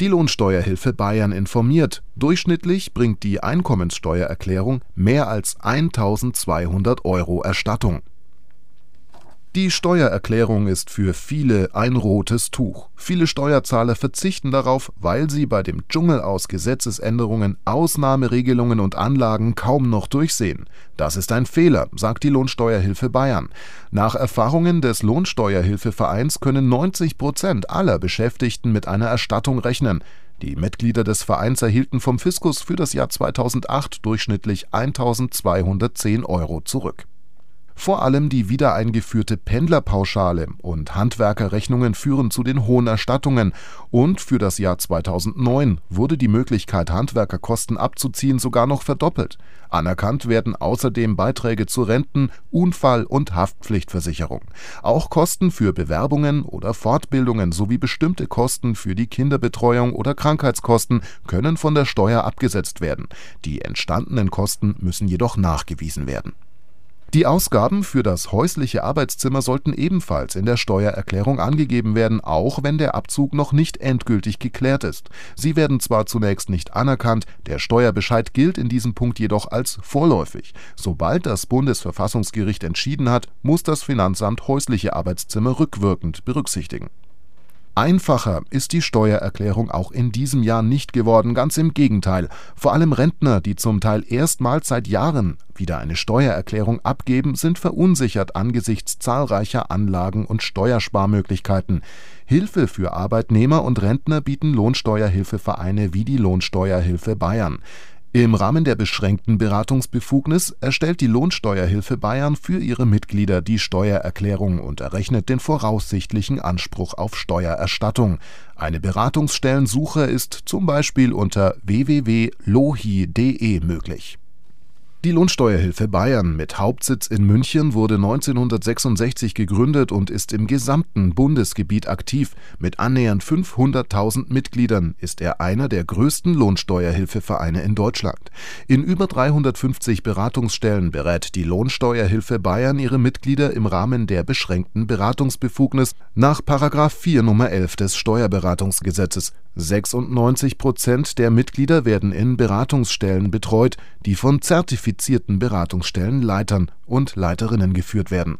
Die Lohnsteuerhilfe Bayern informiert, durchschnittlich bringt die Einkommenssteuererklärung mehr als 1200 Euro Erstattung. Die Steuererklärung ist für viele ein rotes Tuch. Viele Steuerzahler verzichten darauf, weil sie bei dem Dschungel aus Gesetzesänderungen, Ausnahmeregelungen und Anlagen kaum noch durchsehen. Das ist ein Fehler, sagt die Lohnsteuerhilfe Bayern. Nach Erfahrungen des Lohnsteuerhilfevereins können 90 Prozent aller Beschäftigten mit einer Erstattung rechnen. Die Mitglieder des Vereins erhielten vom Fiskus für das Jahr 2008 durchschnittlich 1210 Euro zurück. Vor allem die wiedereingeführte Pendlerpauschale und Handwerkerrechnungen führen zu den hohen Erstattungen, und für das Jahr 2009 wurde die Möglichkeit, Handwerkerkosten abzuziehen, sogar noch verdoppelt. Anerkannt werden außerdem Beiträge zu Renten, Unfall und Haftpflichtversicherung. Auch Kosten für Bewerbungen oder Fortbildungen sowie bestimmte Kosten für die Kinderbetreuung oder Krankheitskosten können von der Steuer abgesetzt werden. Die entstandenen Kosten müssen jedoch nachgewiesen werden die Ausgaben für das häusliche Arbeitszimmer sollten ebenfalls in der Steuererklärung angegeben werden, auch wenn der Abzug noch nicht endgültig geklärt ist. Sie werden zwar zunächst nicht anerkannt, der Steuerbescheid gilt in diesem Punkt jedoch als vorläufig. Sobald das Bundesverfassungsgericht entschieden hat, muss das Finanzamt häusliche Arbeitszimmer rückwirkend berücksichtigen Einfacher ist die Steuererklärung auch in diesem Jahr nicht geworden, ganz im Gegenteil. Vor allem Rentner, die zum Teil erstmals seit Jahren wieder eine Steuererklärung abgeben, sind verunsichert angesichts zahlreicher Anlagen und Steuersparmöglichkeiten. Hilfe für Arbeitnehmer und Rentner bieten Lohnsteuerhilfevereine wie die Lohnsteuerhilfe Bayern. Im Rahmen der beschränkten Beratungsbefugnis erstellt die Lohnsteuerhilfe Bayern für ihre Mitglieder die Steuererklärung und errechnet den voraussichtlichen Anspruch auf Steuererstattung. Eine Beratungsstellensuche ist zum Beispiel unter www.lohi.de möglich die Lohnsteuerhilfe Bayern mit Hauptsitz in München wurde 1966 gegründet und ist im gesamten Bundesgebiet aktiv. Mit annähernd 500.000 Mitgliedern ist er einer der größten Lohnsteuerhilfevereine in Deutschland. In über 350 Beratungsstellen berät die Lohnsteuerhilfe Bayern ihre Mitglieder im Rahmen der beschränkten Beratungsbefugnis nach 4 Nummer 11 des Steuerberatungsgesetzes. 96 Prozent der Mitglieder werden in Beratungsstellen betreut, die von zertifizierten Beratungsstellenleitern und Leiterinnen geführt werden